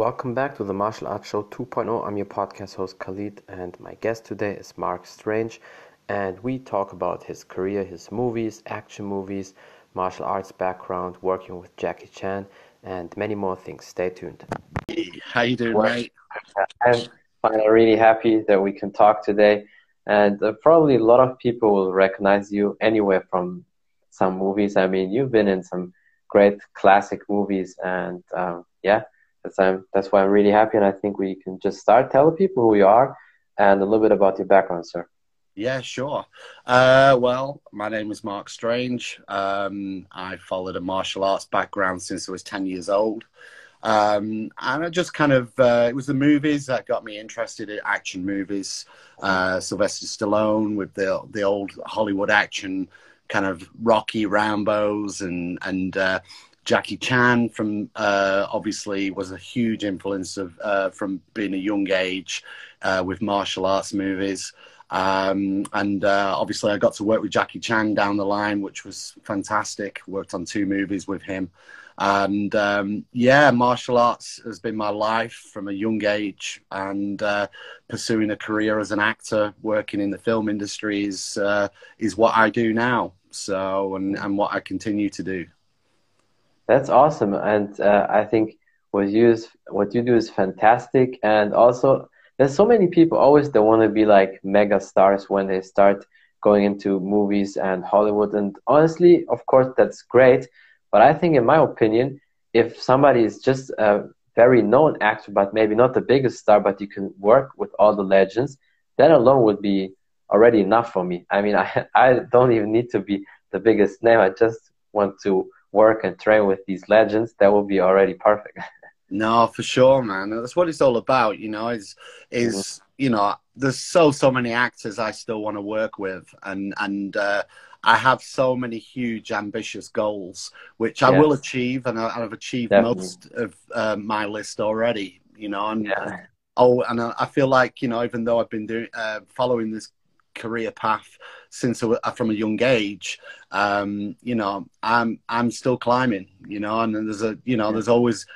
welcome back to the Martial Arts Show 2.0. I'm your podcast host Khalid, and my guest today is Mark Strange. And we talk about his career, his movies, action movies, martial arts background, working with Jackie Chan, and many more things. Stay tuned. Hey, how you doing, mate? I'm fine. I'm really happy that we can talk today. And uh, probably a lot of people will recognize you anywhere from some movies. I mean, you've been in some great classic movies, and um, yeah, that's um, that's why I'm really happy. And I think we can just start. telling people who you are and a little bit about your background, sir. Yeah, sure. Uh, well, my name is Mark Strange. Um, I followed a martial arts background since I was 10 years old. Um, and I just kind of, uh, it was the movies that got me interested in action movies. Uh, Sylvester Stallone with the, the old Hollywood action kind of Rocky Rambos and, and, uh, Jackie Chan from uh, obviously was a huge influence of uh, from being a young age uh, with martial arts movies. Um, and uh, obviously, I got to work with Jackie Chan down the line, which was fantastic. Worked on two movies with him. And um, yeah, martial arts has been my life from a young age, and uh, pursuing a career as an actor, working in the film industry is uh, is what I do now. So, and, and what I continue to do. That's awesome, and uh, I think what you is, what you do is fantastic, and also there's so many people always that want to be like mega stars when they start going into movies and Hollywood. And honestly, of course, that's great. But I think, in my opinion, if somebody is just a very known actor, but maybe not the biggest star, but you can work with all the legends, that alone would be already enough for me. I mean, I, I don't even need to be the biggest name. I just want to work and train with these legends. That will be already perfect. No, for sure, man. That's what it's all about, you know, is is mm-hmm. you know, there's so so many actors I still want to work with and and uh I have so many huge ambitious goals which I will achieve and I, have achieved Definitely. most of uh, my list already, you know, and yeah. oh and I feel like, you know, even though I've been doing uh, following this career path since I, from a young age. Um, you know, I'm I'm still climbing. You know, and there's a you know yeah. there's always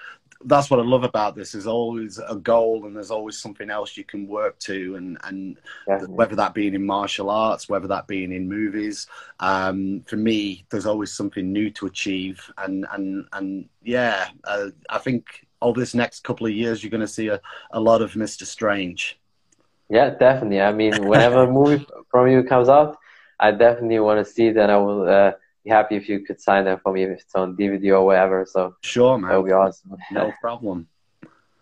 that's what I love about this. There's always a goal, and there's always something else you can work to, and and whether that being in martial arts, whether that being in movies. Um, for me, there's always something new to achieve, and and and yeah, uh, I think over this next couple of years, you're going to see a, a lot of Mister Strange. Yeah, definitely. I mean, whenever a movie from you comes out, I definitely want to see that. I will. Uh, be happy if you could sign that for me if it's on DVD or whatever. So sure, man, that would be awesome. No problem.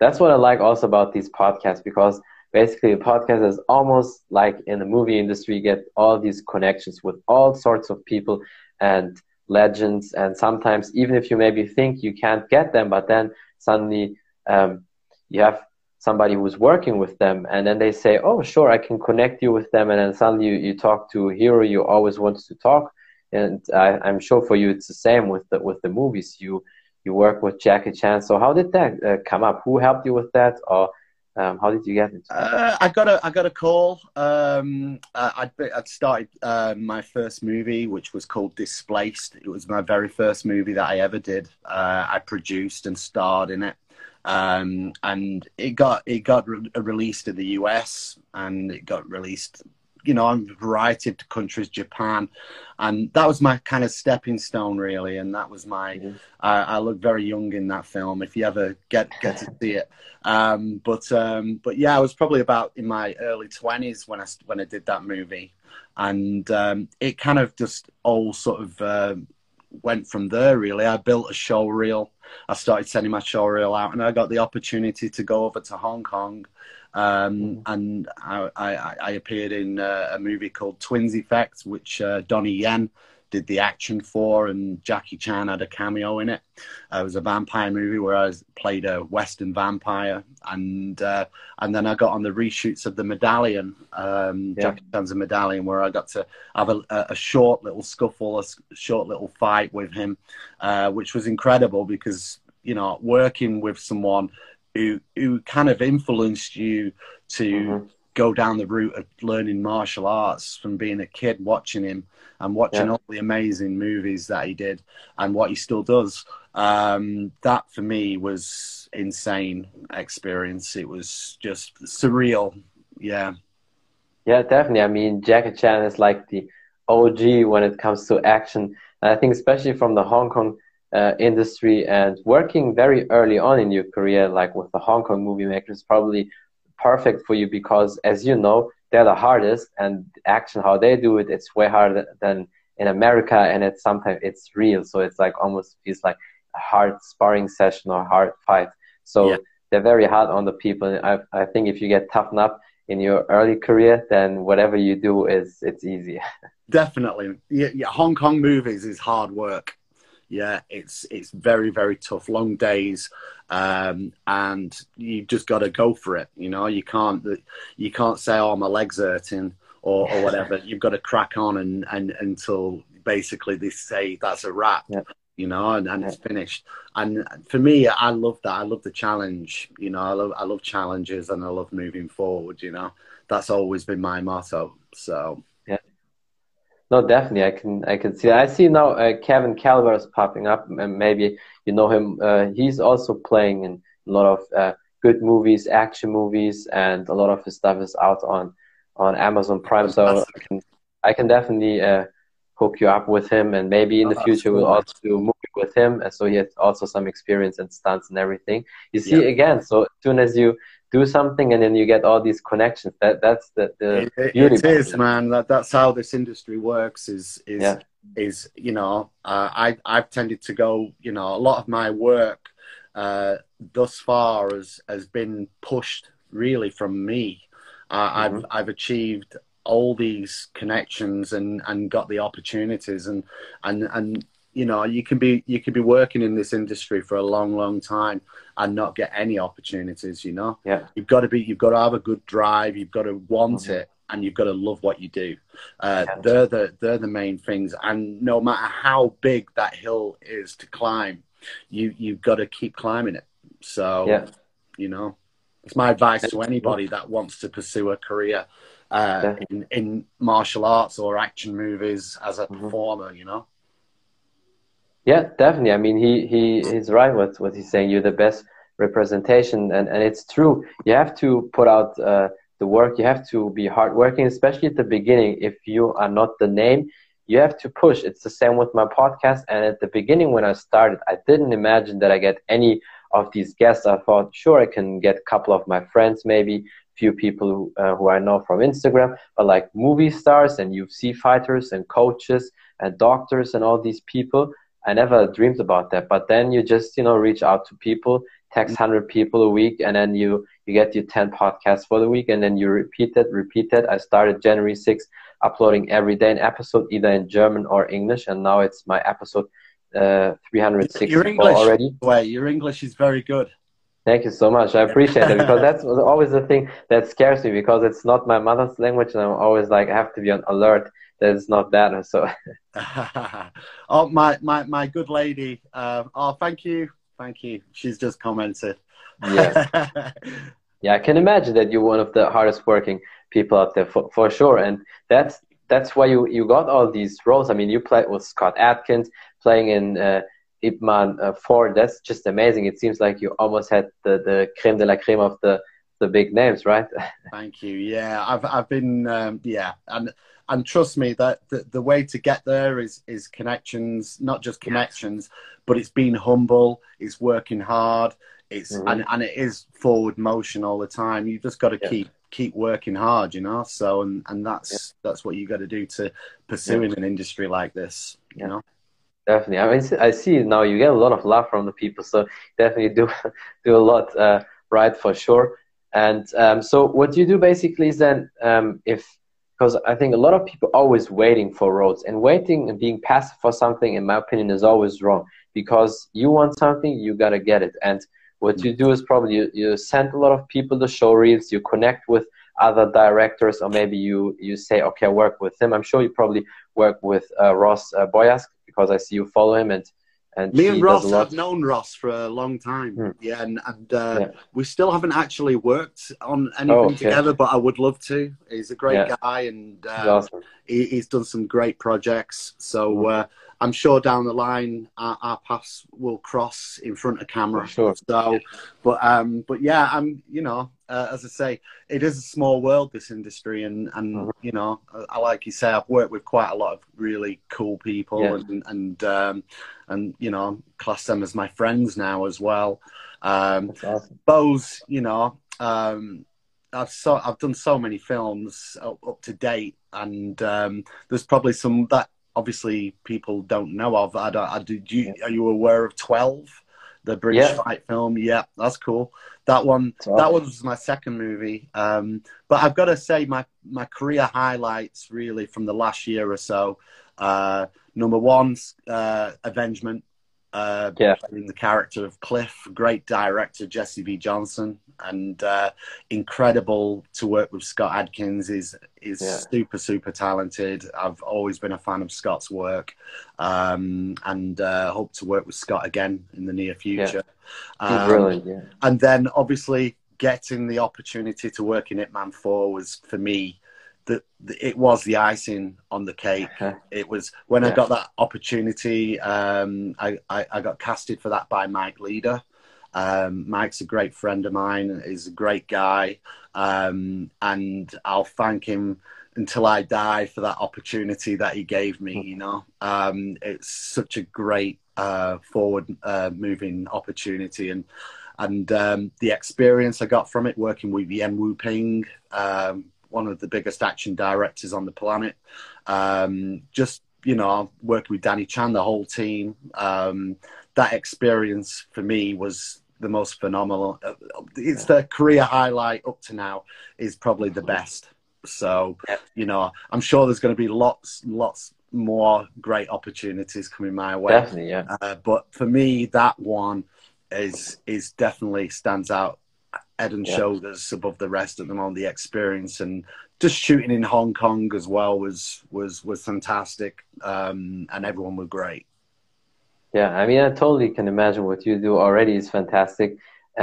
That's what I like also about these podcasts because basically a podcast is almost like in the movie industry. You get all these connections with all sorts of people and legends, and sometimes even if you maybe think you can't get them, but then suddenly um, you have somebody who's working with them and then they say oh sure i can connect you with them and then suddenly you, you talk to a hero you always wanted to talk and I, am sure for you it's the same with the with the movies. You you work with Jackie Chan. So how did that uh, come up? Who helped you with that, or um, how did you get into uh, I got a I got a call. Um, I'd I'd started uh, my first movie, which was called Displaced. It was my very first movie that I ever did. Uh, I produced and starred in it. Um, and it got it got re- released in the US and it got released you know, on a variety of countries, Japan, and that was my kind of stepping stone, really. And that was my. Mm-hmm. Uh, I look very young in that film. If you ever get get to see it, um, but um, but yeah, I was probably about in my early twenties when I when I did that movie, and um, it kind of just all sort of. Uh, went from there really i built a show reel i started sending my show reel out and i got the opportunity to go over to hong kong um, mm. and I, I, I, appeared in uh, a movie called Twins Effect, which uh, Donnie Yen did the action for, and Jackie Chan had a cameo in it. Uh, it was a vampire movie where I played a Western vampire, and uh, and then I got on the reshoots of the Medallion, um, yeah. Jackie Chan's a Medallion, where I got to have a, a short little scuffle, a short little fight with him, uh, which was incredible because you know working with someone who who kind of influenced you to mm-hmm. Go down the route of learning martial arts from being a kid watching him and watching yeah. all the amazing movies that he did and what he still does. Um, that for me was insane experience. It was just surreal. Yeah. Yeah, definitely. I mean, Jackie Chan is like the OG when it comes to action. And I think especially from the Hong Kong uh, industry and working very early on in your career, like with the Hong Kong movie makers, probably perfect for you because, as you know, they're the hardest, and action how they do it, it's way harder than in America, and it's sometimes it's real, so it's like almost feels like a hard sparring session or hard fight. So yeah. they're very hard on the people. And I, I think if you get toughened up in your early career, then whatever you do is it's easy. Definitely, yeah, yeah. Hong Kong movies is hard work yeah, it's it's very very tough, long days, um, and you just got to go for it. You know, you can't you can't say, "Oh, my legs hurting" or, or whatever. You've got to crack on and, and until basically they say that's a wrap. Yeah. You know, and, and it's finished. And for me, I love that. I love the challenge. You know, I love I love challenges and I love moving forward. You know, that's always been my motto. So no, definitely, I can I can see. I see now uh, Kevin Calvert is popping up, and maybe you know him. Uh, he's also playing in a lot of uh, good movies, action movies, and a lot of his stuff is out on on Amazon Prime. So I can I can definitely uh, hook you up with him, and maybe in the oh, future cool. we'll also do a movie with him. And so he has also some experience and stunts and everything. You see, yeah. again, so as soon as you do something and then you get all these connections that that's the, the it, it is man that, that's how this industry works is is yeah. is you know uh, i i've tended to go you know a lot of my work uh, thus far has has been pushed really from me uh, mm-hmm. i've i've achieved all these connections and and got the opportunities and and and you know you can be you can be working in this industry for a long long time and not get any opportunities you know yeah you've got to be you've got to have a good drive you've got to want mm-hmm. it and you've got to love what you do uh, yeah. they're the they're the main things and no matter how big that hill is to climb you you've got to keep climbing it so yeah. you know it's my advice to anybody that wants to pursue a career uh, in, in martial arts or action movies as a mm-hmm. performer you know yeah, definitely. I mean, he he is right with what he's saying. You're the best representation, and and it's true. You have to put out uh, the work. You have to be hardworking, especially at the beginning. If you are not the name, you have to push. It's the same with my podcast. And at the beginning, when I started, I didn't imagine that I get any of these guests. I thought, sure, I can get a couple of my friends, maybe few people who, uh, who I know from Instagram, but like movie stars and UFC fighters and coaches and doctors and all these people I never dreamed about that. But then you just, you know, reach out to people, text 100 people a week, and then you, you get your 10 podcasts for the week, and then you repeat it, repeat it. I started January 6th, uploading every day an episode, either in German or English, and now it's my episode uh, 364 your English, already. Way, your English is very good. Thank you so much. I appreciate it because that's always the thing that scares me because it's not my mother's language, and I'm always like I have to be on alert it's not that. So, oh my my my good lady. Uh, oh, thank you, thank you. She's just commented. Yes. yeah, I can imagine that you're one of the hardest working people out there for, for sure, and that's that's why you you got all these roles. I mean, you played with Scott Adkins, playing in. Uh, Ip Man uh, 4, that's just amazing. It seems like you almost had the, the creme de la creme of the the big names, right? Thank you. Yeah, I've I've been um, yeah, and and trust me that the, the way to get there is is connections, not just connections, but it's being humble, it's working hard, it's mm-hmm. and, and it is forward motion all the time. You just got to yeah. keep keep working hard, you know. So and and that's yeah. that's what you got to do to pursue in an industry like this, you know. Definitely, I mean, I see now you get a lot of love from the people, so definitely do do a lot uh, right for sure. And um, so what you do basically is then um, if because I think a lot of people always waiting for roads and waiting and being passive for something, in my opinion, is always wrong because you want something, you gotta get it. And what you do is probably you, you send a lot of people the show reels, you connect with other directors, or maybe you you say, okay, I work with him. I'm sure you probably work with uh, Ross uh, Boyask because I see you follow him and And Me and Ross have known Ross for a long time. Hmm. Yeah, and, and uh, Yeah. we still haven't actually worked on anything Oh, okay. together, but I would love to. He's a great Yeah. guy, and He's uh, awesome. he, he's done some great projects. So Mhm. uh, I'm sure down the line our, our paths will cross in front of camera. Sure. So, but um, but yeah, I'm you know, uh, as I say, it is a small world this industry, and and Mhm. you know, I, like you say, I've worked with quite a lot of really cool people, Yeah. and and um, and you know, class them as my friends now as well. Um, awesome. Bose, you know, um, I've so I've done so many films up, up to date, and um, there's probably some that obviously people don't know of. I don't. I, did you are you aware of Twelve, the British Yeah. fight film? Yeah, that's cool. That one. That awesome. was my second movie. Um, but I've got to say, my my career highlights really from the last year or so. Uh, number one, uh, Avengement. Uh, Yeah. playing the character of Cliff, great director Jesse V. Johnson, and uh, incredible to work with Scott Adkins. is is Yeah. super super talented. I've always been a fan of Scott's work, um, and uh, hope to work with Scott again in the near future. He's Um, brilliant. Yeah. and then obviously getting the opportunity to work in Ip Man 4 was for me that it was the icing on the cake. It was when I got that opportunity. Um, I, I, I got casted for that by Mike Leeder. Um, Mike's a great friend of mine. He's a great guy, um, and I'll thank him until I die for that opportunity that he gave me. You know, um, it's such a great uh, forward uh, moving opportunity, and and um, the experience I got from it working with Yuen Woo-ping, um, one of the biggest action directors on the planet. Um, just you know, working with Danny Chan, the whole team. Um, that experience for me was the most phenomenal. Uh, It's the career highlight up to now is probably the best. So, you know, I'm sure there's going to be lots, lots more great opportunities coming my way. Definitely. Yeah. Uh, but for me, that one is is definitely stands out head and Yeah. shoulders above the rest of them on the experience and just shooting in Hong Kong as well was was was fantastic um, and everyone was great. Yeah, I mean, I totally can imagine what you do already is fantastic,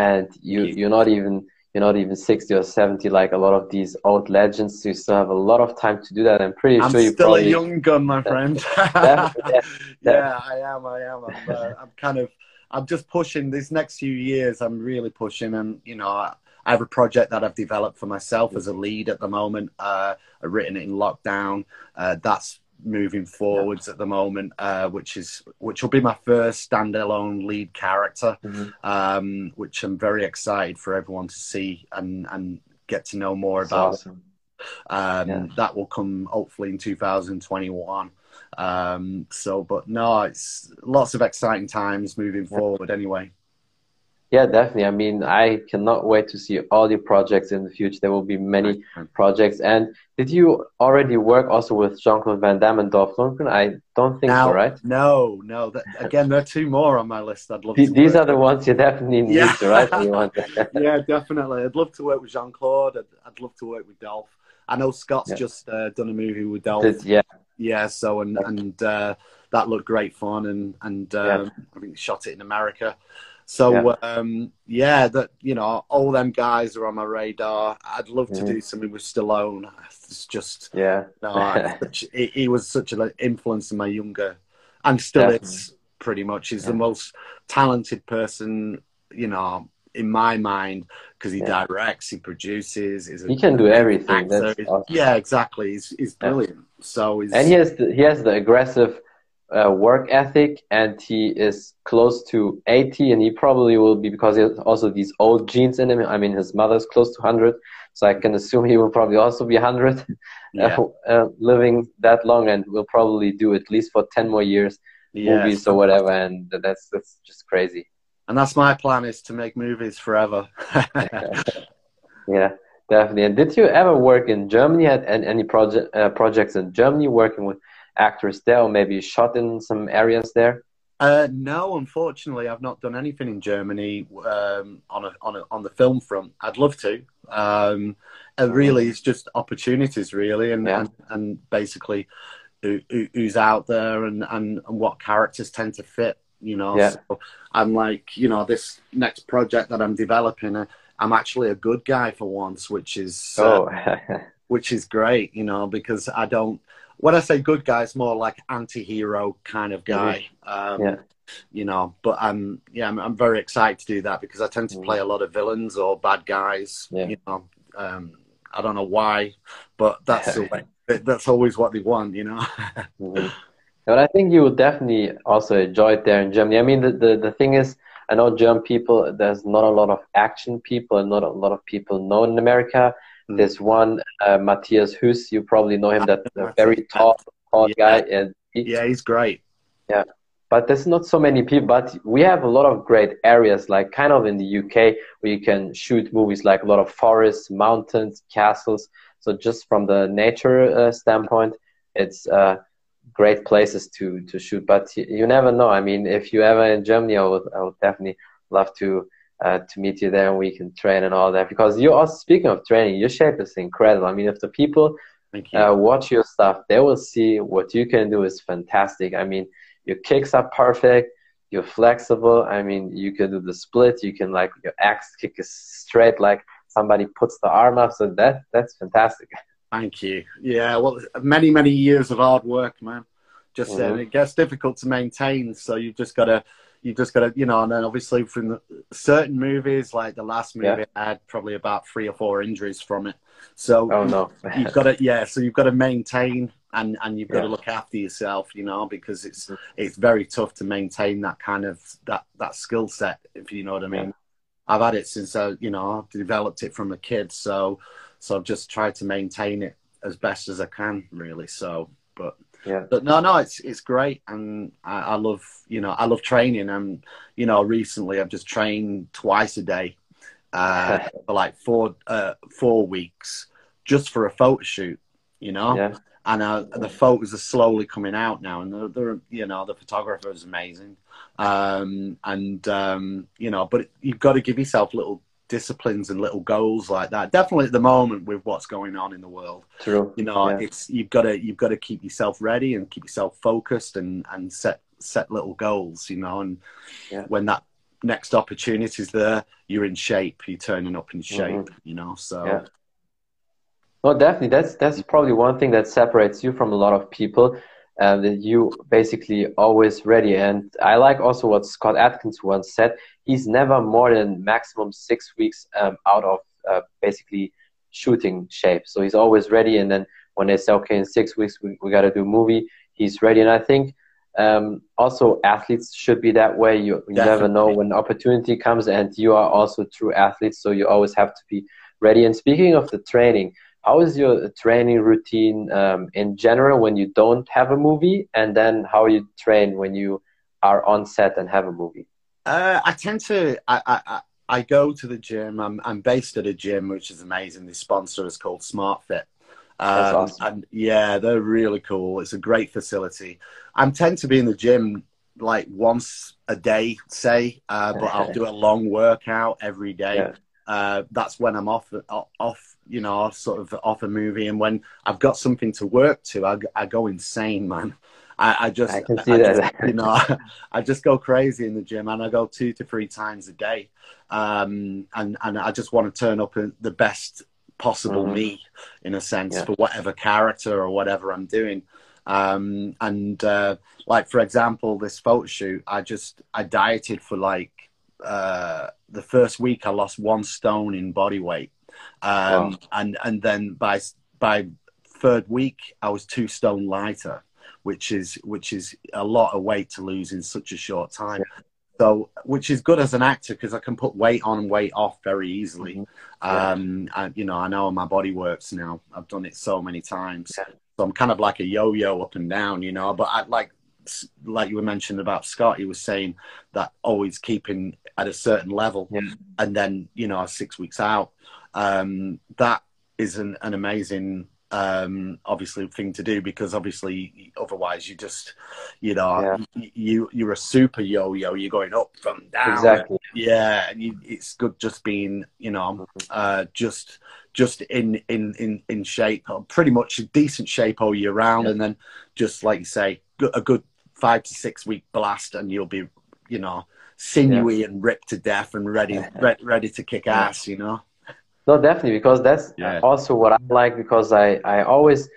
and you you're not even you're not even sixty or seventy like a lot of these old legends. You still have a lot of time to do that. I'm pretty I'm sure you're still probably a young gun, my friend. Definitely, yeah. yeah, I am. I am. I'm, uh, I'm kind of. I'm just pushing these next few years. I'm really pushing, and you know, I, I have a project that I've developed for myself as a lead at the moment. Uh, I've written it in lockdown. Uh, that's moving forwards at the moment, uh, which is which will be my first standalone lead character, Mhm. um, which I'm very excited for everyone to see and and get to know more That's about. awesome. Um, Yeah. That will come hopefully in 2021. Um, so, but no, it's lots of exciting times moving forward. Anyway, Yeah, definitely. I mean, I cannot wait to see all your projects in the future. There will be many projects. And did you already work also with Jean Claude Van Damme and Dolph Lundgren? I don't think now, so, right? no, no. That, again, there are two more on my list. I'd love. Th- These work are the ones you definitely need Yeah. to, right? Yeah, definitely. I'd love to work with Jean Claude. I'd, I'd love to work with Dolph. I know Scott's Yeah. just uh, done a movie with Dolph. Yeah, Yeah, so and and uh, that looked great fun, and and um, I think shot it in America. So Yeah. um, yeah, that you know, all them guys are on my radar. I'd love to Mhm. do something with Stallone. It's just yeah. no, I- he, he was such an influence in my younger, and still is pretty much. He's the most talented person, you know, in my mind because he Yeah. directs, he produces. He can do everything. That's awesome. Yeah, exactly. He's, he's Yeah. brilliant. So he's And he has the, he has the aggressive uh, work ethic, and he is close to 80, and he probably will be because he has also these old genes in him. I mean, his mother's close to 100, so I can assume he will probably also be 100, yeah, uh, uh, living that long, and will probably do at least for 10 more years yeah. movies or whatever, and that's that's just crazy. And that's my plan is to make movies forever. Yeah, definitely. And did you ever work in Germany? Had any project uh, projects in Germany working with actors there, or maybe shot in some areas there? uh, no, unfortunately, I've not done anything in Germany um, on a, on a, on the film front. I'd love to. Um, and really, it's just opportunities, really, and Yeah. and, and basically who- who's out there and, and, and what characters tend to fit You know, Yeah. so I'm like, you know, this next project that I'm developing, uh, I'm actually a good guy for once, which is uh, Oh, which is great, you know, because I don't. When I say good guy, it's more like anti-hero kind of guy. Um, Yeah. You know, but I'm yeah, I'm, I'm very excited to do that because I tend to Mhm. play a lot of villains or bad guys. Yeah. You know, um, I don't know why, but that's the way, that's always what they want. You know. Mhm. But I think you will definitely also enjoy it there in Germany. I mean, the, the, the thing is, I know German people, there's not a lot of action people and not a lot of people known in America. Mm. There's one, uh, Matthias Huss, you probably know him, that very tall, tall Yeah. guy. And he, yeah, he's great. Yeah. But there's not so many people. But we have a lot of great areas, like kind of in the UK, where you can shoot movies, like a lot of forests, mountains, castles. So just from the nature uh, standpoint, it's uh, great places to to shoot. But you, you never know. I mean, if you ever in Germany, I would I would definitely love to. Uh, to meet you there and we can train and all that because you also speaking of training your shape is incredible i mean if the people you. uh, watch your stuff, they will see what you can do is fantastic. I mean, your kicks are perfect. You're flexible. I mean, you can do the split. You can like your axe kick is straight, like somebody puts the arm up. So that that's fantastic. Thank you. Yeah, well, many many years of hard work, man. Just Mhm. it gets difficult to maintain, so you've just got to, you just got to, you know. And then obviously from the, certain movies, like the last movie, Yeah. I had probably about three or four injuries from it. So Oh no. you've got to, yeah. So you've got to maintain and and you've got Yeah. to look after yourself, you know, because it's Mhm. it's very tough to maintain that kind of that that skill set, if you know what I mean. I've had it since I, you know, I've developed it from a kid, so so I've just tried to maintain it as best as I can, really. So, but Yeah. but no, no, it's it's great, and I, I love, you know, I love training, and you know, recently I've just trained twice a day uh, for like four uh, four weeks just for a photo shoot, you know Yeah. and uh, the photos are slowly coming out now, and they're, they're you know the photographer is amazing, um, and um, you know, but you've got to give yourself a little disciplines and little goals like that. Definitely at the moment with what's going on in the world, True. you know, Yeah. it's you've got to you've got to keep yourself ready and keep yourself focused and and set set little goals, you know, and Yeah. when that next opportunity is there, you're in shape, you're turning up in shape, Mhm. you know, so. Yeah. No, definitely. That's that's probably one thing that separates you from a lot of people, uh, that you basically always ready. And I like also what Scott Adkins once said. He's never more than maximum six weeks um, out of uh, basically shooting shape. So he's always ready. And then when they say, okay, in six weeks we, we got to do a movie, he's ready. And I think um, also athletes should be that way. You, you never know when opportunity comes, and you are also true athletes. So you always have to be ready. And speaking of the training, how is your training routine um, in general when you don't have a movie, and then how you train when you are on set and have a movie? Uh, I tend to. I, I, I- go to the gym. I'm, I'm based at a gym, which is amazing. The sponsor is called SmartFit. That's Um, awesome. And yeah, they're really cool. It's a great facility. I tend to be in the gym like once a day, say, uh, but I'll do a long workout every day. Yeah. Uh, that's when I'm off, off, you know, sort of off a movie. And when I've got something to work to, I, I go insane, man. I, I just, I can see that. just, you know, I just go crazy in the gym, and I go two to three times a day, um, and and I just want to turn up the best possible Mhm. me, in a sense, Yeah. for whatever character or whatever I'm doing. Um, and uh, like for example, this photo shoot, I just I dieted for like uh, the first week. I lost one stone in body weight, um, Wow. and and then by by third week, I was two stone lighter, which is which is a lot of weight to lose in such a short time. So, which is good as an actor because I can put weight on and weight off very easily. Mhm. Yeah. Um, and, you know, I know how my body works now. I've done it so many times. Yeah. So I'm kind of like a yo-yo up and down, you know. But I like, like you were mentioning about Scott, he was saying that always keeping at a certain level, Yeah. and then you know, six weeks out. Um, that is an, an amazing um obviously thing to do because obviously otherwise you just you know Yeah. you you're a super yo-yo you're going up from down Exactly. yeah and you, it's good just being you know uh just just in in in in shape pretty much a decent shape all year round Yeah. and then just like you say a good five to six week blast and you'll be you know, sinewy yeah. and ripped to death and ready, re- ready to kick ass, you know? No, definitely, because that's yeah. also what I like because I, I always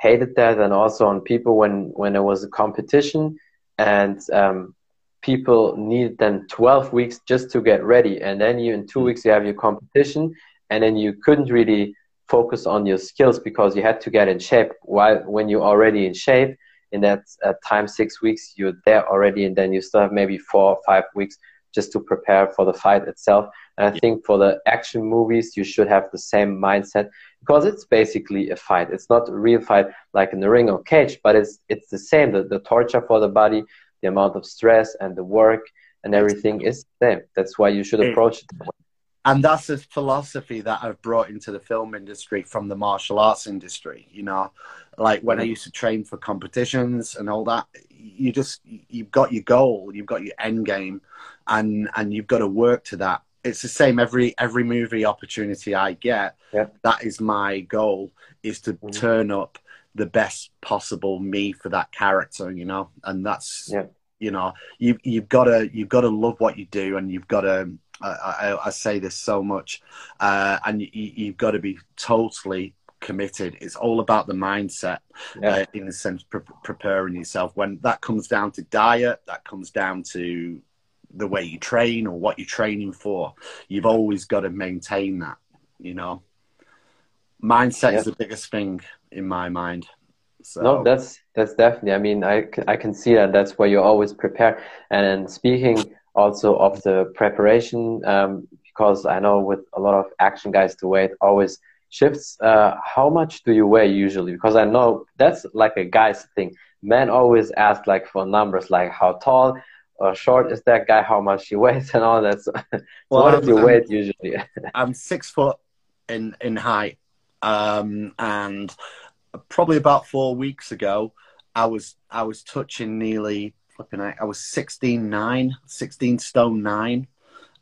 hated that and also on people when, when there was a competition and um, people needed then 12 weeks just to get ready and then you in two mm. weeks you have your competition and then you couldn't really focus on your skills because you had to get in shape while when you're already in shape in that uh, time six weeks you're there already and then you still have maybe four or five weeks just to prepare for the fight itself. And i yeah. think for the action movies you should have the same mindset because it's basically a fight. It's not a real fight like in the ring or cage but it's it's the same. The, the torture for the body the amount of stress and the work and everything is the same. That's why you should approach it and that's a philosophy that I've brought into the film industry from the martial arts industry. You know, like when I mm-hmm. used to train for competitions and all that, you just you've got your goal, you've got your end game, and and you've got to work to that. It's the same every every movie opportunity I get. Yeah. That is my goal: is to mm-hmm. turn up the best possible me for that character. You know, and that's. Yeah. You know, you you've got to you've got to love what you do, and you've got to I, I, I say this so much, uh, and you, you've got to be totally committed. It's all about the mindset, yeah. uh, in the sense pre- preparing yourself. When that comes down to diet, that comes down to the way you train or what you're training for. You've always got to maintain that. You know, mindset yeah. is the biggest thing in my mind. So. No, that's that's definitely. I mean, I, I can see that. That's why you're always prepared. And speaking also of the preparation um, because I know with a lot of action guys the weight always shifts. Uh, how much do you weigh usually? Because I know that's like a guy's thing. Men always ask like for numbers, like how tall or short is that guy, how much he weighs, and all that. So, well, what is your I'm, weight usually? I'm six foot in in height, um, and probably about four weeks ago, I was I was touching nearly flipping out. I was 16 9, 16 stone 9.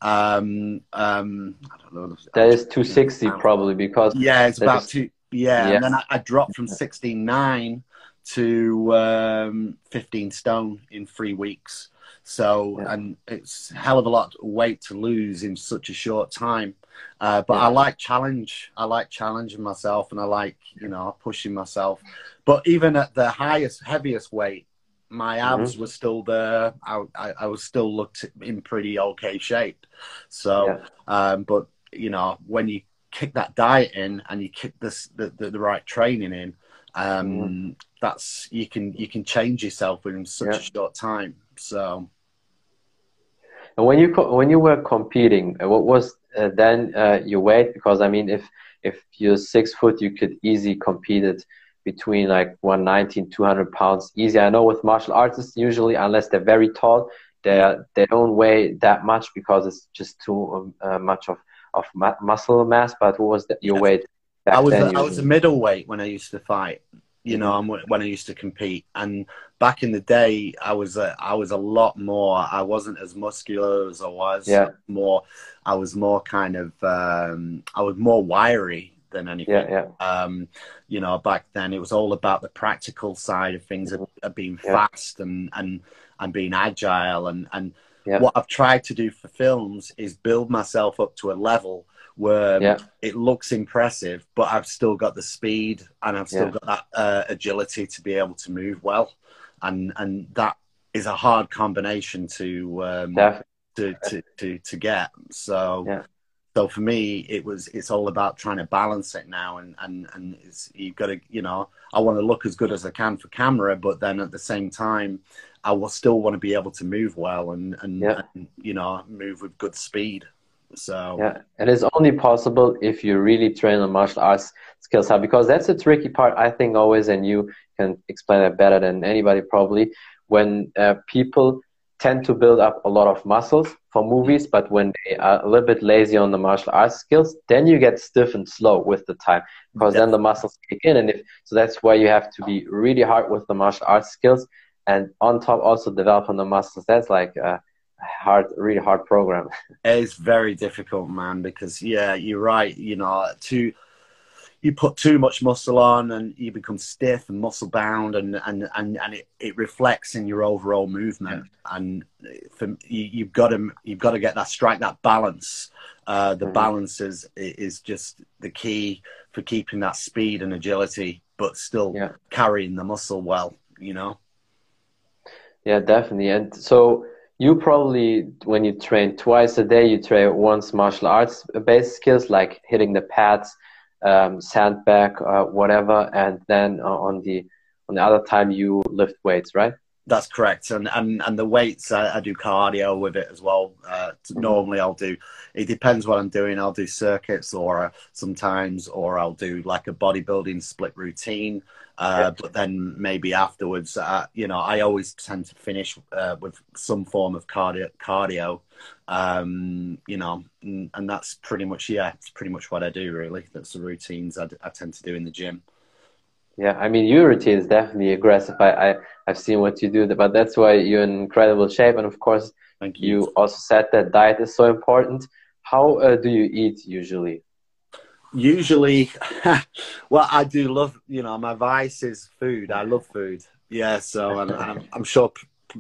Um, um, I don't know. That is 260 probably because. Yeah, it's about two. Yeah, and then I, I, dropped from 16 9 to um, 15 stone in three weeks. So, yeah. and it's hell of a lot of weight to lose in such a short time. Uh, but yeah. I like challenge. I like challenging myself, and I like you know pushing myself. But even at the highest, heaviest weight, my abs mm-hmm. were still there. I, I, I, was still looked in pretty okay shape. So, yeah. um, but you know, when you kick that diet in and you kick this the, the, the right training in, um, mm-hmm. that's you can you can change yourself in such yeah. a short time. So. And when you when you were competing, uh, what was uh, then uh, your weight? Because I mean, if if you're six foot, you could easily compete it between like 190 and 200 pounds easy. I know with martial artists, usually, unless they're very tall, they they don't weigh that much because it's just too um, uh, much of of ma- muscle mass. But what was the, your weight? I was then, a, I was a middleweight when I used to fight. You know, when I used to compete, and back in the day, I was a, I was a lot more. I wasn't as muscular as I was. Yeah. More, I was more kind of. Um, I was more wiry than anything. Yeah, yeah. Um, you know, back then it was all about the practical side of things, of, of being yeah. fast and and and being agile. And and yeah. what I've tried to do for films is build myself up to a level where yeah. it looks impressive, but I've still got the speed and I've still got that uh, agility to be able to move well, and and that is a hard combination to um, to, to, to to get. So so for me it was it's all about trying to balance it now and and and you've got to you know i want to look as good as i can for camera but then at the same time i will still want to be able to move well and and, yeah. and you know move with good speed so yeah and it's only possible if you really train on martial arts skills how because that's a tricky part i think always and you can explain it better than anybody probably when uh, people tend to build up a lot of muscles for movies, but when they are a little bit lazy on the martial arts skills, then you get stiff and slow with the time because then the muscles kick in. And if so, that's why you have to be really hard with the martial arts skills, and on top also develop on the muscles. That's like a hard, really hard program. It's very difficult, man, because yeah, you're right. You know, to you put too much muscle on and you become stiff and muscle bound and and and, and it, it reflects in your overall movement yeah. and for, you, you've got to you've got to get that strike that balance uh, the mm-hmm. balance is is just the key for keeping that speed and agility but still yeah. carrying the muscle well you know yeah definitely and so you probably when you train twice a day you train once martial arts based skills like hitting the pads um, sandbag, uh, whatever, and then uh, on the on the other time you lift weights, right? That's correct, and and and the weights I, I do cardio with it as well. Uh, normally, I'll do. It depends what I'm doing. I'll do circuits, or uh, sometimes, or I'll do like a bodybuilding split routine. Uh, But then maybe afterwards, uh, you know, I always tend to finish uh, with some form of cardio. cardio um, you know, and, and, that's pretty much yeah, it's pretty much what I do really. That's the routines I, I tend to do in the gym. Yeah, I mean, your routine is definitely aggressive. I, I I've seen what you do, but that's why you're in incredible shape. And of course, Thank you. you also said that diet is so important. How uh, do you eat usually? Usually, well, I do love. You know, my vice is food. I love food. Yeah, so I'm, I'm, I'm sure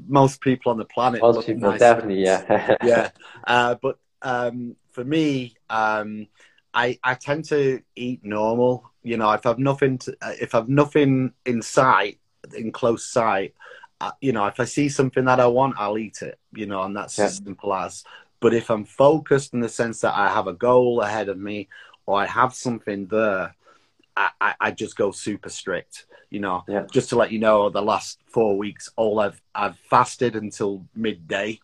most people on the planet. Most people, nice definitely, yeah, yeah. Uh, but um, for me, um, I I tend to eat normal. You know, if I've nothing to, uh, if I've nothing in sight, in close sight, uh, you know, if I see something that I want, I'll eat it. You know, and that's yeah. as simple as. But if I'm focused in the sense that I have a goal ahead of me, or I have something there, I, I, I just go super strict. You know, yeah. just to let you know, the last four weeks, all I've I've fasted until midday.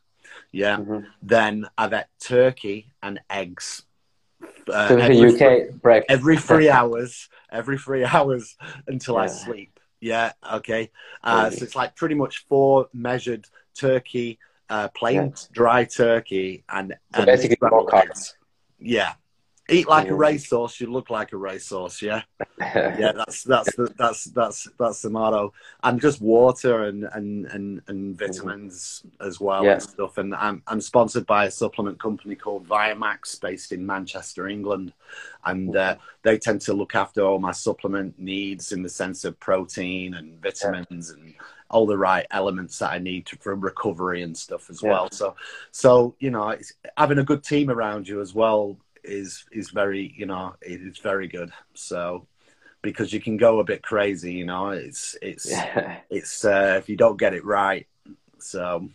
Yeah. Mm-hmm. Then I've had turkey and eggs. Uh, every, UK break. every three hours, every three hours until yeah. I sleep. Yeah. Okay. Uh, so it's like pretty much four measured turkey, uh, plain yeah. dry turkey, and, so and basically more carbs. Yeah, Eat like a racehorse, you look like a racehorse. Yeah, yeah. That's that's the, that's that's that's the motto. And just water and and and, and vitamins as well yeah. and stuff. And I'm I'm sponsored by a supplement company called Viamax, based in Manchester, England, and uh, they tend to look after all my supplement needs in the sense of protein and vitamins yeah. and all the right elements that I need to, for recovery and stuff as yeah. well. So, so you know, having a good team around you as well is is very you know it is very good. So because you can go a bit crazy, you know, it's it's yeah. it's uh, if you don't get it right. So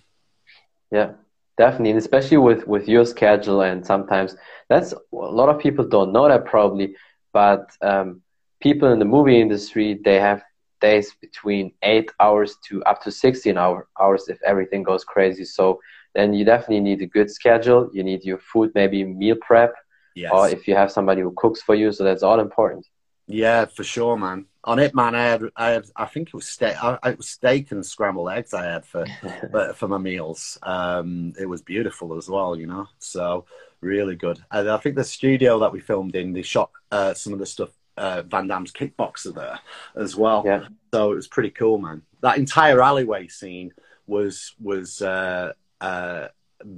yeah, definitely, and especially with with your schedule, and sometimes that's a lot of people don't know that probably, but um, people in the movie industry they have days between eight hours to up to 16 hour, hours if everything goes crazy. So then you definitely need a good schedule. You need your food, maybe meal prep, Yes. Or if you have somebody who cooks for you, so that's all important. Yeah, for sure, man. On it, man, I had, I had, I think it was steak, I, it was steak and scrambled eggs I had for, for my meals. Um, it was beautiful as well, you know. So really good. And I think the studio that we filmed in, they shot uh, some of the stuff. Uh, Van Damme's kickboxer there as well. Yeah. So it was pretty cool, man. That entire alleyway scene was was uh, uh,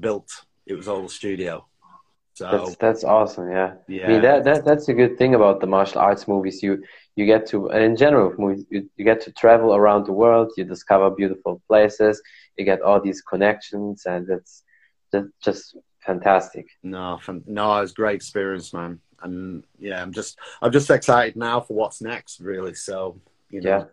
built. It was all the studio. So that's that's awesome. Yeah. Yeah. I mean that, that that's a good thing about the martial arts movies. You you get to and in general movies you, you get to travel around the world. You discover beautiful places. You get all these connections, and it's just just fantastic. No, no, it's great experience, man. And yeah, I'm just I'm just excited now for what's next, really. So you know. Yeah.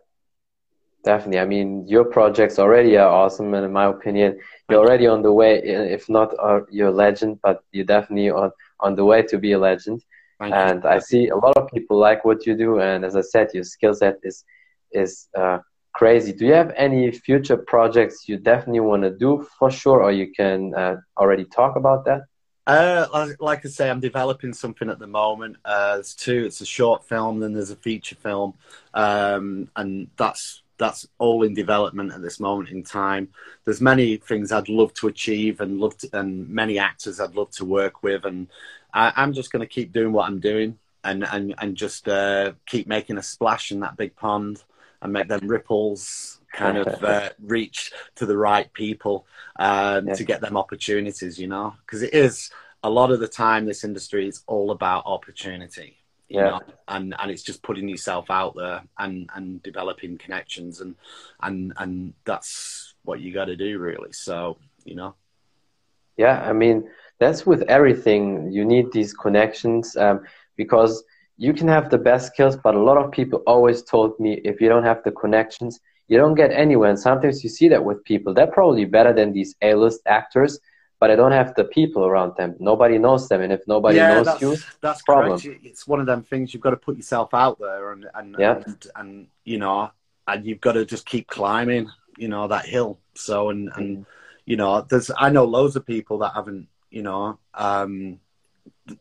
Definitely. I mean, your projects already are awesome, and in my opinion, you're already on the way. If not, uh, you're a legend, but you're definitely on on the way to be a legend. Thank and you. I see a lot of people like what you do, and as I said, your skill set is is uh, crazy. Do you have any future projects you definitely want to do for sure, or you can uh, already talk about that? Uh, like, like, I say, I'm developing something at the moment. Uh, there's two. It's a short film, then there's a feature film, um, and that's that's all in development at this moment in time. There's many things I'd love to achieve and love to, and many actors I'd love to work with, and I, am just going to keep doing what I'm doing and and and just uh, keep making a splash in that big pond and make them ripples kind of uh, reach to the right people um, yeah. to get them opportunities. You know, because it is a lot of the time this industry is all about opportunity yeah. know, and and it's just putting yourself out there and and developing connections and and and that's what you got to do really. So you know. Yeah, I mean that's with everything. You need these connections um, because you can have the best skills, but a lot of people always told me if you don't have the connections, you don't get anywhere. And sometimes you see that with people. They're probably better than these A-list actors, but I don't have the people around them. Nobody knows them, and if nobody yeah, knows that's, you, that's problem. Correct. It's one of them things you've got to put yourself out there, and and, yeah. and and you know, and you've got to just keep climbing, you know, that hill. So and and mm. you know, there's I know loads of people that haven't, you know, um,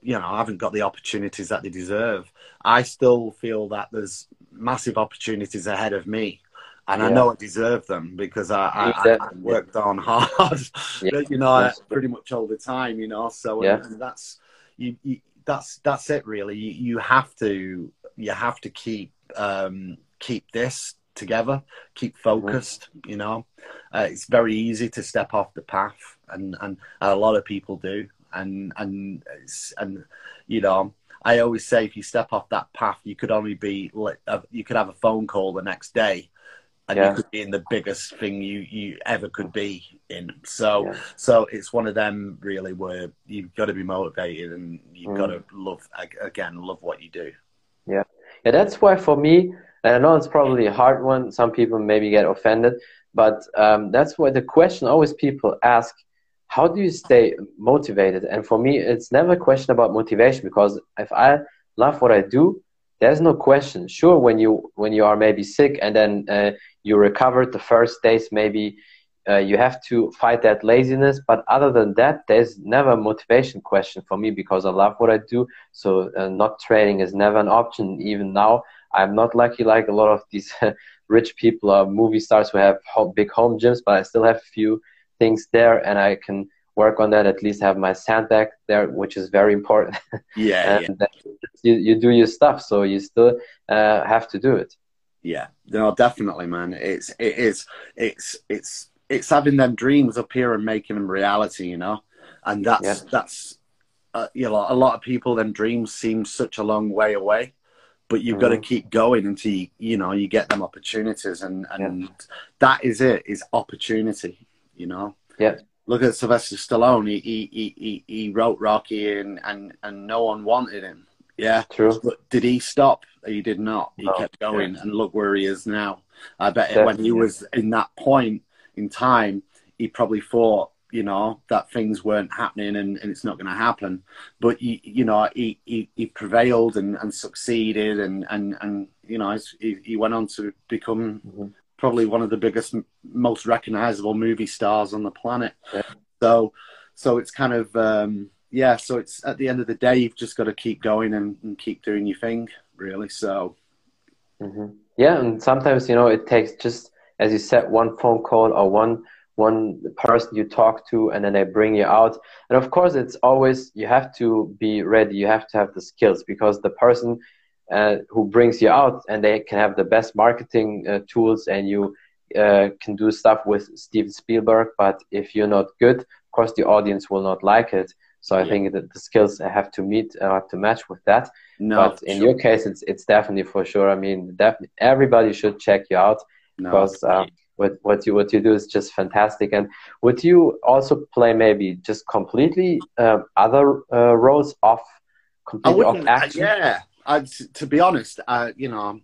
you know, haven't got the opportunities that they deserve. I still feel that there's massive opportunities ahead of me. And yeah. I know I deserve them because I, I, I worked on hard, yeah. you know, pretty much all the time, you know. So yeah. and, and that's you, you, that's that's it really. You, you have to you have to keep um, keep this together, keep mm-hmm. focused. Mm-hmm. You know, uh, it's very easy to step off the path, and and a lot of people do and and and you know I always say if you step off that path, you could only be uh, you could have a phone call the next day, and yeah. you could be in the biggest thing you you ever could be in. So yeah. so it's one of them really where you've got to be motivated and you've mm. got to love again love what you do. Yeah, yeah. That's why for me, and I know it's probably a hard one. Some people maybe get offended, but um, that's why the question always people ask how do you stay motivated? And for me, it's never a question about motivation because if I love what I do, there's no question. Sure, when you when you are maybe sick and then uh, you recovered the first days, maybe uh, you have to fight that laziness. But other than that, there's never a motivation question for me because I love what I do. So uh, not training is never an option. Even now, I'm not lucky like a lot of these rich people or movie stars who have big home gyms, but I still have a few things there and I can work on that, at least have my sandbag there, which is very important. Yeah. and yeah. You, you do your stuff, so you still uh, have to do it. Yeah, no, definitely, man. It's, it is, it's, it's, it's having them dreams up here and making them reality, you know? And that's, yeah. that's, uh, you know, a lot of people, them dreams seem such a long way away but you've mm-hmm. got to keep going until you, you know you get them opportunities and and yeah. that is it is opportunity you know. Yeah. Look at Sylvester Stallone. He he he he wrote Rocky and and and no one wanted him. Yeah, true. But did he stop? He did not. He no. kept going, yeah. and look where he is now. I bet Definitely. when he was in that point in time, he probably thought, you know, that things weren't happening and, and it's not going to happen. But he, you know, he, he, he prevailed and, and succeeded, and and and you know, he, he went on to become mm-hmm probably one of the biggest, most recognizable movie stars on the planet. Yeah. So, so it's kind of um, yeah. So it's at the end of the day, you've just got to keep going and, and keep doing your thing, really. So, mm-hmm. yeah, and sometimes you know it takes just as you said, one phone call or one one person you talk to and then they bring you out and of course it's always you have to be ready you have to have the skills because the person uh, who brings you out and they can have the best marketing uh, tools and you uh, can do stuff with Steven Spielberg. But if you're not good, of course, the audience will not like it. So I yeah. think that the skills have to meet, uh, have to match with that. No, but in sure. your case, it's it's definitely for sure. I mean, definitely everybody should check you out no, because uh, what what you what you do is just fantastic. And would you also play maybe just completely uh, other uh, roles off completely off action? Yeah, I, to be honest, uh, you know,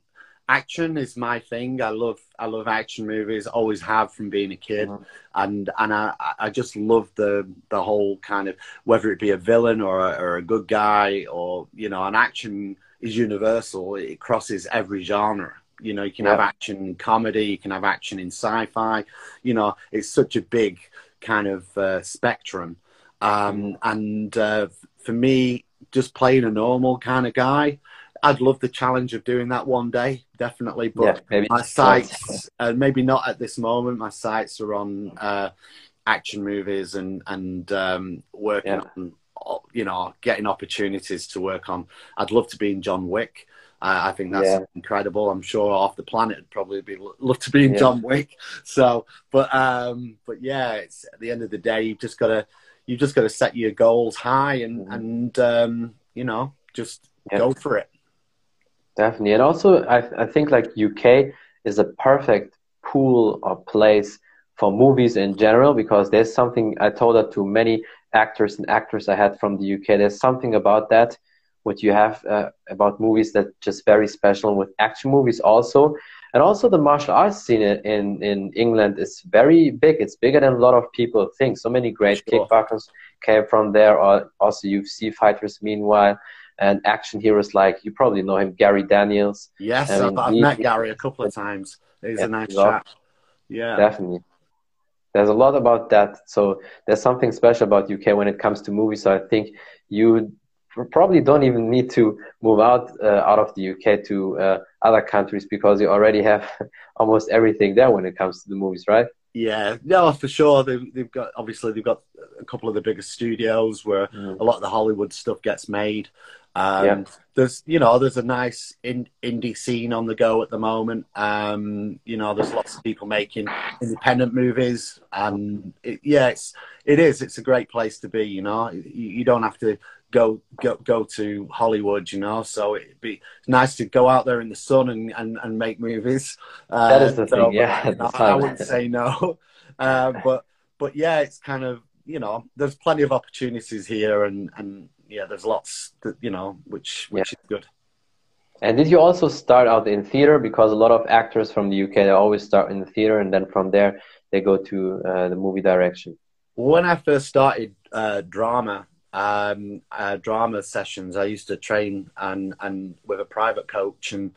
action is my thing. I love I love action movies. Always have from being a kid, mm-hmm. and and I I just love the the whole kind of whether it be a villain or a, or a good guy or you know, an action is universal. It crosses every genre. You know, you can yeah. have action in comedy, you can have action in sci-fi. You know, it's such a big kind of uh, spectrum. Um, mm-hmm. And uh, for me, just playing a normal kind of guy. I'd love the challenge of doing that one day, definitely. But yeah, my sights, uh, maybe not at this moment. My sights are on uh, action movies and and um, working yeah. on, you know, getting opportunities to work on. I'd love to be in John Wick. Uh, I think that's yeah. incredible. I'm sure off the planet would probably be love to be in John Wick. So, but um, but yeah, it's at the end of the day, you've just got to you've just got to set your goals high and mm-hmm. and um, you know just yeah. go for it. Definitely, and also I I think like UK is a perfect pool or place for movies in general because there's something I told that to many actors and actors I had from the UK. There's something about that what you have uh, about movies that just very special with action movies also and also the martial arts scene in in England is very big. It's bigger than a lot of people think. So many great sure. kickboxers came from there. Or also UFC fighters meanwhile. And action heroes like you probably know him Gary Daniels. Yes I I've, I've he, met Gary a couple of times. He's yeah, a nice chap. Yeah. Definitely. There's a lot about that. So there's something special about uk when it comes to movies. So i think you probably don't even need to move out uh, out of the uk to uh, other countries because you already have almost everything there when it comes to the movies right yeah no for sure they've, they've got obviously they've got a couple of the biggest studios where mm. a lot of the hollywood stuff gets made um, yeah. There's, you know, there's a nice in, indie scene on the go at the moment. Um, you know, there's lots of people making independent movies, and it, yeah, it's it is. It's a great place to be. You know, you, you don't have to go go go to Hollywood. You know, so it'd be nice to go out there in the sun and and, and make movies. Uh, that is the so, thing. Yeah, I, I wouldn't say no, uh, but but yeah, it's kind of you know, there's plenty of opportunities here, and and yeah, there's lots that you know, which which yeah. is good. And did you also start out in theater? Because a lot of actors from the UK they always start in the theater, and then from there they go to uh, the movie direction. When I first started uh, drama, um, uh, drama sessions, I used to train and and with a private coach and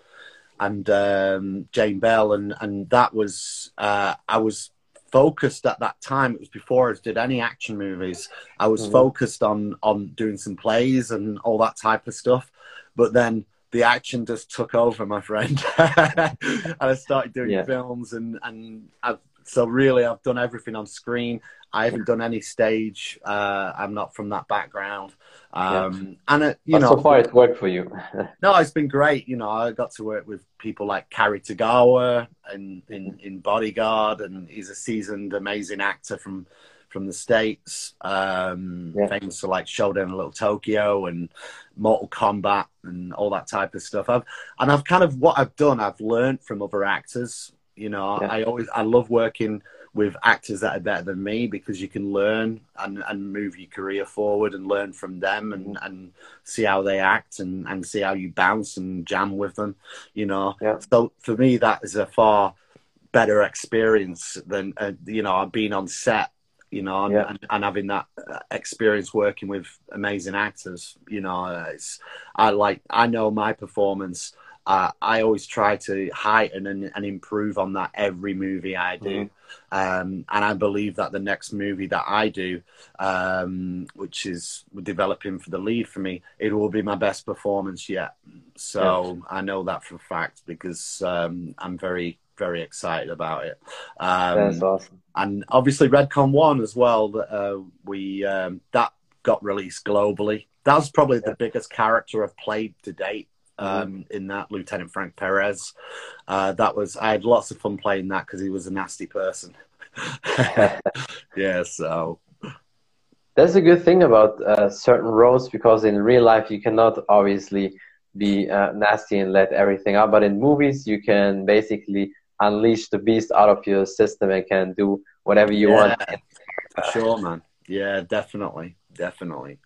and um, Jane Bell, and and that was uh, I was focused at that time. It was before I did any action movies. I was mm-hmm. focused on on doing some plays and all that type of stuff. But then the action just took over, my friend, and I started doing yeah. films and and I've, so really I've done everything on screen. I haven't done any stage. Uh, I'm not from that background. Um, yeah. And, uh, you but know, so far it's worked for you. no, it's been great. You know, I got to work with people like Cary Tagawa and in, in Bodyguard, and he's a seasoned, amazing actor from from the states, um, yeah. famous for like Showdown in Little Tokyo and Mortal Kombat and all that type of stuff. I've and I've kind of what I've done. I've learned from other actors. You know, yeah. I always I love working with actors that are better than me because you can learn and, and move your career forward and learn from them and, and see how they act and, and see how you bounce and jam with them, you know. Yeah. So for me, that is a far better experience than, uh, you know, been on set, you know, and, yeah. and, and, having that uh, experience working with amazing actors, you know, it's, I like, I know my performance uh, I always try to heighten and, and, improve on that every movie I do. Mm-hmm. Um, and I believe that the next movie that I do, um, which is developing for the lead for me, it will be my best performance yet. So yes. I know that for a fact because um, I'm very, very excited about it. Um, That's awesome. And obviously, Redcon One as well. Uh, we um, that got released globally. That was probably yeah. the biggest character I've played to date um, in that Lieutenant Frank Perez. Uh, that was I had lots of fun playing that because he was a nasty person. yeah, so that's a good thing about uh, certain roles because in real life you cannot obviously be uh, nasty and let everything out, but in movies you can basically unleash the beast out of your system and can do whatever you yeah, want. For sure, man. Yeah, definitely, definitely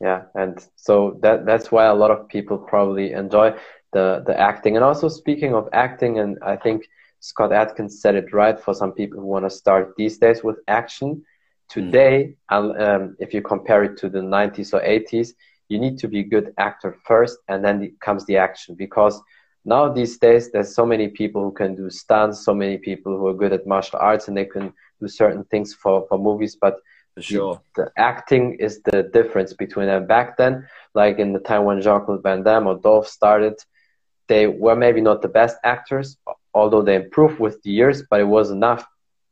yeah and so that that's why a lot of people probably enjoy the the acting. And also speaking of acting and i think scott adkins said it right for some people who want to start these days with action. Today mm. um, if you compare it to the 90s or 80s you need to be a good actor first and then comes the action. Because now these days there's so many people who can do stunts so many people who are good at martial arts and they can do certain things for for movies but for sure. The, acting is the difference between them. Back then, like in the time when Jean Claude Van Damme or Dolph started, they were maybe not the best actors, although they improved with the years, but it was enough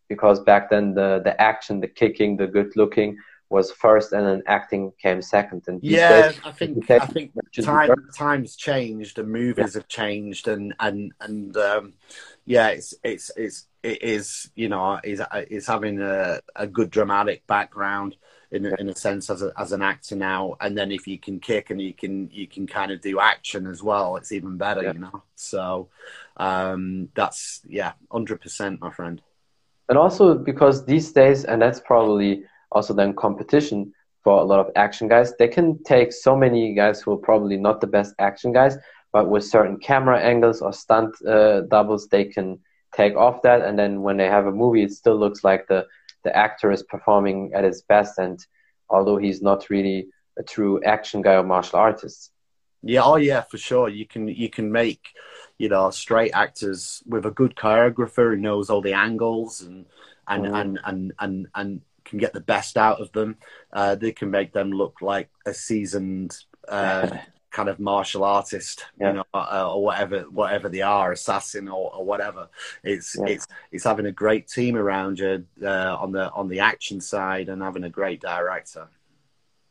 because back then the, the action, the kicking, the good looking was first and then acting came second and yeah days, i think i think time, times changed and movies yeah. have changed and and and um, yeah it's it's it's it is you know is is having a, a good dramatic background in in a sense as a, as an actor now and then if you can kick and you can you can kind of do action as well it's even better yeah. you know so um that's yeah 100% my friend and also because these days and that's probably also then competition for a lot of action guys. They can take so many guys who are probably not the best action guys, but with certain camera angles or stunt uh, doubles, they can take off that. And then when they have a movie, it still looks like the, the actor is performing at his best. And although he's not really a true action guy or martial artist. Yeah, oh yeah, for sure. You can you can make, you know, straight actors with a good choreographer who knows all the angles and and mm. and, and and and can get the best out of them. Uh, they can make them look like a seasoned uh, kind of martial artist, yeah. you know, uh, or whatever whatever they are, assassin or, or whatever. It's yeah. it's it's having a great team around you uh, on the on the action side and having a great director.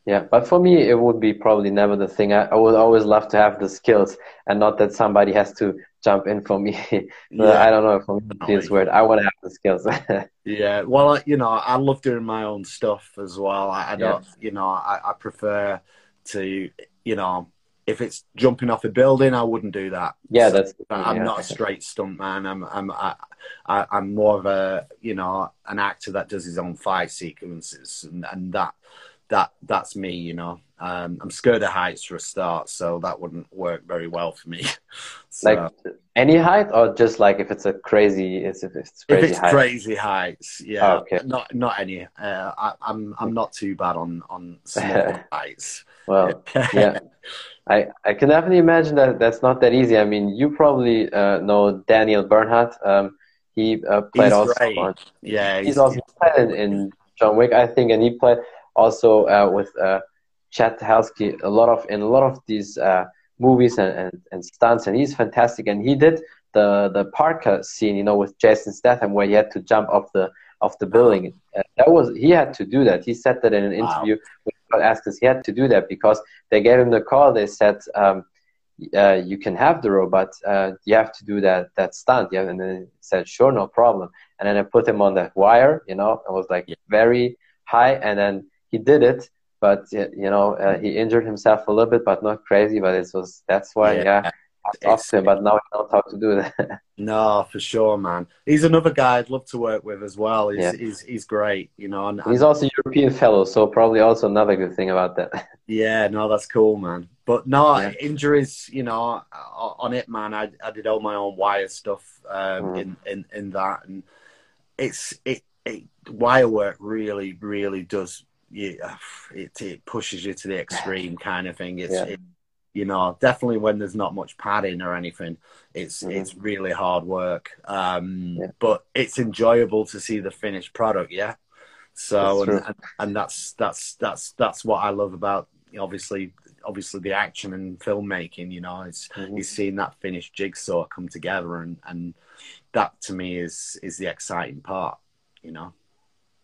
Yeah, but for me, it would be probably never the thing. I, I would always love to have the skills and not that somebody has to jump in for me. yeah. I don't know if it feels weird. I want to have the skills. yeah, well, you know, I love doing my own stuff as well. I, I don't, yeah. you know, I, I prefer to, you know, if it's jumping off a building, I wouldn't do that. Yeah, so that's. I'm yeah. not a straight stunt man. I'm I'm I, I, am more of a you know an actor that does his own fight sequences, and, and that that that's me. You know, um, I'm scared of heights for a start, so that wouldn't work very well for me. so, like any height, or just like if it's a crazy, if it's crazy if it's crazy heights, yeah. Oh, okay. Not not any. Uh, I, I'm I'm not too bad on on small heights. Well, yeah. I, I can definitely imagine that that's not that easy. I mean, you probably uh, know Daniel Bernhardt. Um, he uh, played he's also on. Yeah, he's, he's also played in, in, John Wick, I think, and he played also uh, with uh, Chad Stahelski a lot of in a lot of these uh, movies and, and, and stunts, and he's fantastic. And he did the the Parker scene, you know, with Jason Statham, where he had to jump off the off the building. Uh, that was he had to do that. He said that in an interview wow. Asked us. He had to do that because they gave him the call. They said. Um, uh, you can have the robot. Uh, you have to do that that stunt. Yeah, and then he said, sure, no problem. And then I put him on the wire. You know, it was like yeah. very high, and then he did it, but you know uh, he injured himself a little bit, but not crazy. But it was that's why yeah. yeah him, but now I don't know how to do that. no, for sure, man. He's another guy I'd love to work with as well. He's yeah. he's, he's great, you know. And, he's also a European fellow, so probably also another good thing about that. yeah, no, that's cool, man. But no yeah. injuries, you know, on it, man. I I did all my own wire stuff um, mm. in, in in that, and it's it, it wire work really really does you, it, it pushes you to the extreme kind of thing. It's, yeah. it, you know, definitely when there's not much padding or anything, it's mm-hmm. it's really hard work. Um, yeah. But it's enjoyable to see the finished product. Yeah. So and, and, and that's that's that's that's what I love about obviously obviously the action and filmmaking. You know, it's mm-hmm. seeing that finished jigsaw come together, and and that to me is is the exciting part. You know.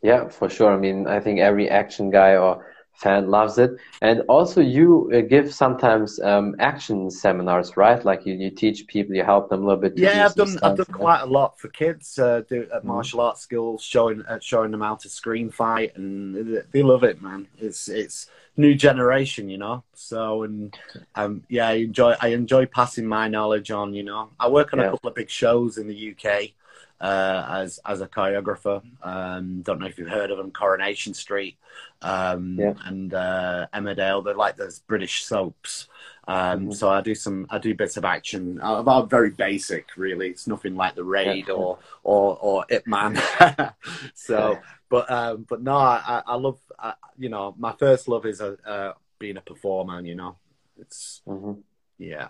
Yeah, for sure. I mean, I think every action guy or fan loves it. And also, you uh, give sometimes um, action seminars, right? Like you, you teach people, you help them a little bit. Yeah, I've done I've done quite a lot for kids. Uh, do at mm-hmm. martial arts schools, showing uh, showing them how to screen fight, and they love it, man. It's it's new generation, you know. So and um, yeah, I enjoy I enjoy passing my knowledge on. You know, I work on yeah. a couple of big shows in the UK uh, as as a choreographer. Um, don't know if you've heard of them, Coronation Street um, yeah. and uh, Emmerdale. They're like those British soaps. Um, mm-hmm. So I do some, I do bits of action. Uh, very basic, really. It's nothing like the Raid yeah. or or or Ip Man. so, yeah. but um, but no, I, I love, I, you know, my first love is a, uh, being a performer. You know, it's mm-hmm. yeah.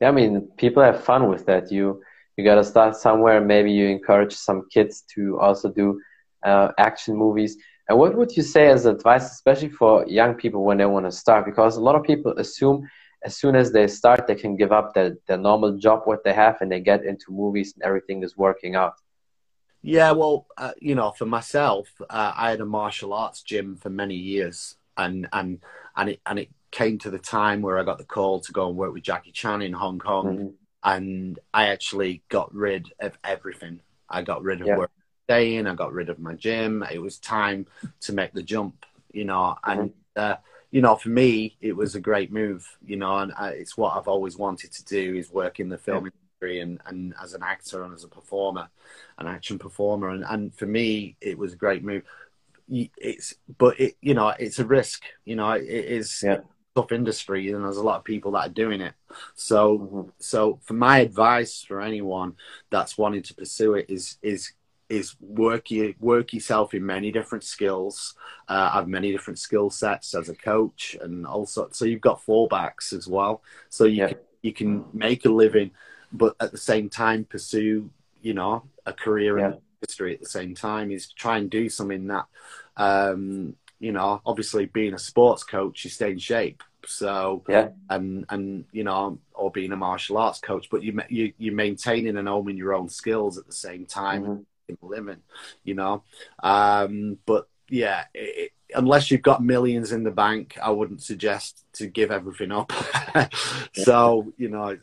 Yeah, I mean, people have fun with that. You you got to start somewhere. Maybe you encourage some kids to also do uh, action movies. And what would you say as advice, especially for young people when they want to start? Because a lot of people assume as soon as they start, they can give up their, their normal job, what they have, and they get into movies and everything is working out. Yeah, well, uh, you know, for myself, uh, I had a martial arts gym for many years, and and and it and it came to the time where I got the call to go and work with Jackie Chan in Hong Kong, mm-hmm. And I actually got rid of everything. I got rid of yeah. work staying. I got rid of my gym. It was time to make the jump, you know, and. Mm-hmm. Uh, you know, for me, it was a great move, you know, and uh, it's what I've always wanted to do is work in the film yeah. industry and, and as an actor and as a performer, an action performer. And, and for me, it was a great move. It's, but it, you know, it's a risk, you know, it is yeah. Tough industry and there's a lot of people that are doing it. So, mm-hmm. so for my advice for anyone that's wanting to pursue it is, is is work your, work yourself in many different skills uh, have many different skill sets as a coach and also so you've got fallbacks as well so you yeah. can, you can make a living but at the same time pursue you know a career yeah. in history at the same time is try and do something that um, you know obviously being a sports coach you stay in shape so yeah and and you know or being a martial arts coach but you you you're maintaining and owning your own skills at the same time mm-hmm living, you know. Um, but yeah, it, unless you've got millions in the bank, I wouldn't suggest to give everything up. so you know,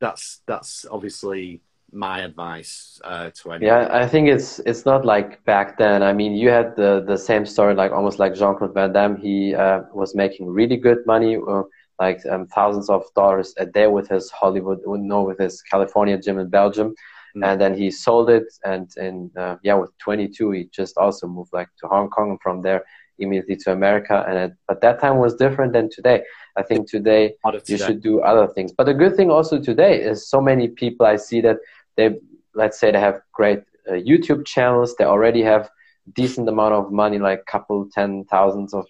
that's that's obviously my advice uh, to anyone. Yeah, I think it's it's not like back then. I mean, you had the the same story, like almost like Jean Claude Van Damme. He uh, was making really good money. Uh, like um, thousands of dollars a day with his Hollywood, no, with his California gym in Belgium, Mm. And then he sold it, and in uh, yeah, with 22, he just also moved like to Hong Kong, and from there immediately to America. And it, but that time was different than today. I think today you should do other things. But the good thing also today is so many people I see that they, let's say, they have great uh, YouTube channels. They already have decent amount of money, like a couple ten thousands of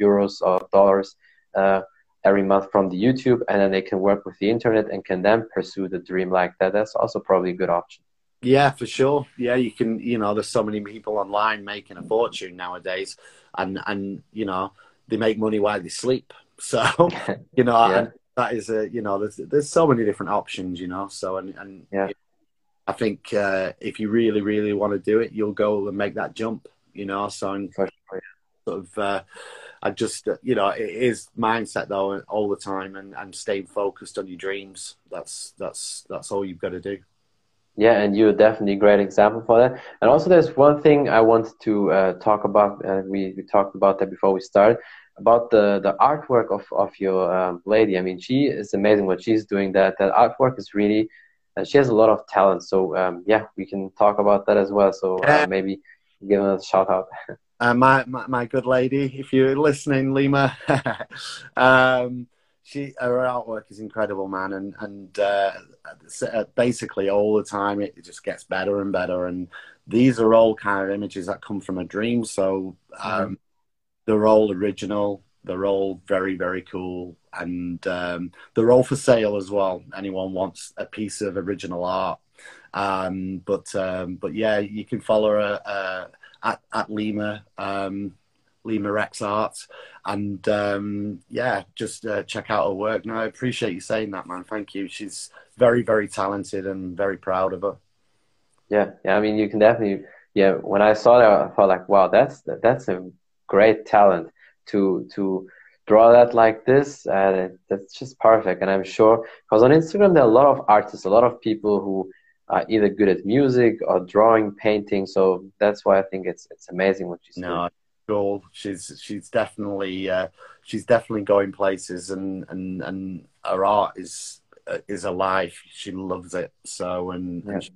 euros or dollars. Uh, every month from the YouTube, and then they can work with the internet and can then pursue the dream like that. That's also probably a good option. Yeah, for sure. Yeah, you can. You know, there's so many people online making a fortune nowadays, and and you know they make money while they sleep. So you know, yeah. that is a you know there's there's so many different options. You know, so and and yeah. I think uh, if you really really want to do it, you'll go and make that jump. You know, so and sort of. Uh, I just, uh, you know, it is mindset though all the time, and, and staying focused on your dreams. That's that's that's all you've got to do. Yeah, and you're definitely a great example for that. And also, there's one thing I wanted to uh, talk about. Uh, we we talked about that before we started about the the artwork of of your um, lady. I mean, she is amazing what she's doing. That that artwork is really. Uh, she has a lot of talent. So um, yeah, we can talk about that as well. So uh, maybe give her a shout out. uh, my, my, my good lady, if you're listening, Lima, um, she her artwork is incredible, man, and and uh, uh, basically all the time it just gets better and better. And these are all kind of images that come from a dream, so um, mm. they're all original. They're all very very cool, and um, they're all for sale as well. Anyone wants a piece of original art. Um, but um, but yeah, you can follow her. Uh, at, at Lima, um, Lima Rex Art. And um, yeah, just uh, check out her work. No, I appreciate you saying that, man. Thank you. She's very, very talented and very proud of her. Yeah, yeah. I mean, you can definitely. Yeah, when I saw that, I thought like, wow, that's that's a great talent to to draw that like this. And that's just perfect. And I'm sure because on Instagram there are a lot of artists, a lot of people who are either good at music or drawing, painting. So that's why I think it's it's amazing what she's no, doing. Cool. She's she's definitely uh, she's definitely going places, and and and her art is uh, is alive. She loves it. So and, yeah. and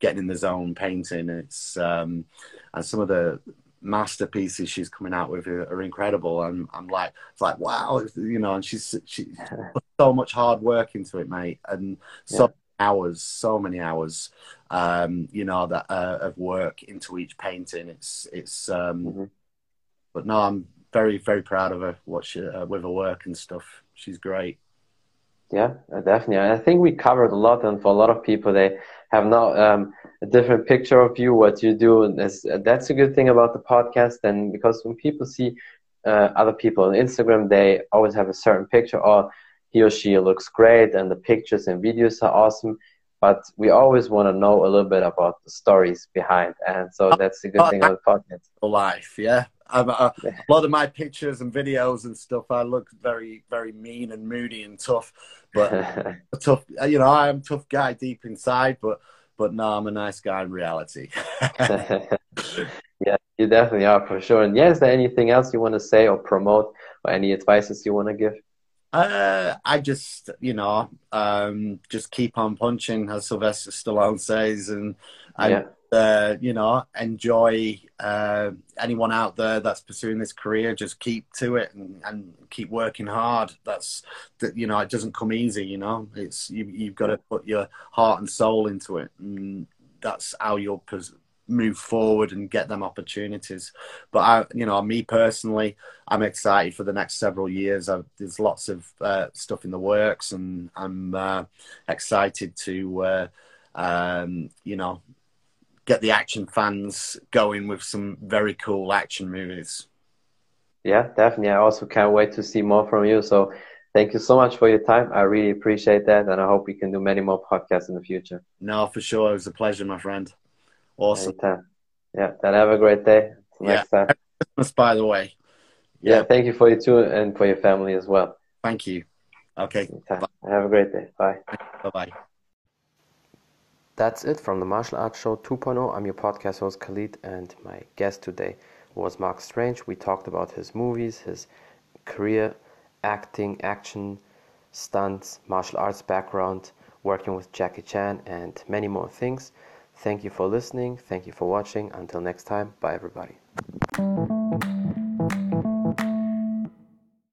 getting in the zone, painting. It's um, and some of the masterpieces she's coming out with are, are incredible. And I'm like, it's like wow, you know. And she's she put so much hard work into it, mate, and so. Yeah hours, so many hours, um, you know, that uh, of work into each painting. It's it's. Um, mm-hmm. But no, I'm very very proud of her. What she uh, with her work and stuff. She's great. Yeah, uh, definitely. I think we covered a lot, and for a lot of people, they have now um, a different picture of you, what you do. And that's a good thing about the podcast. And because when people see uh, other people on Instagram, they always have a certain picture, or he or she looks great and the pictures and videos are awesome. but we always want to know a little bit about the stories behind. And so that's the good Oh, thing the podcast. life. Yeah, I'm, uh, a lot of my pictures and videos and stuff. I look very, very mean and moody and tough, but tough. You know, I am a tough guy deep inside, but but no, I'm a nice guy in reality. yeah, you definitely are for sure. And yeah, is there anything else you want to say or promote or any advices you want to give? Uh, I just, you know, um, just keep on punching, as Sylvester Stallone says, and and Yeah. Uh, you know, enjoy uh, anyone out there that's pursuing this career. Just keep to it and, and keep working hard. That's that, you know, it doesn't come easy. You know, it's you, you've got to put your heart and soul into it, and that's how you'll pos- move forward and get them opportunities. But I, you know, me personally, I'm excited for the next several years. i there's lots of uh, stuff in the works, and I'm uh, excited to, uh, um, you know, get the action fans going with some very cool action movies. Yeah, definitely. I also can't wait to see more from you. So thank you so much for your time. I really appreciate that. And I hope we can do many more podcasts in the future. No, for sure, it was a pleasure, my friend. Awesome. Anytime. Yeah, then have a great day. Yeah. Next time. Christmas, by the way. Yeah, Yeah. thank you for you too and for your family as well. Thank you. Okay. Have a great day. Bye. Bye bye. That's it from the Martial Arts Show 2.0. I'm your podcast host Khalid, and my guest today was Mark Strange. We talked about his movies, his career, acting, action, stunts, martial arts background, working with Jackie Chan, and many more things. Thank you for listening. Thank you for watching. Until next time, bye everybody.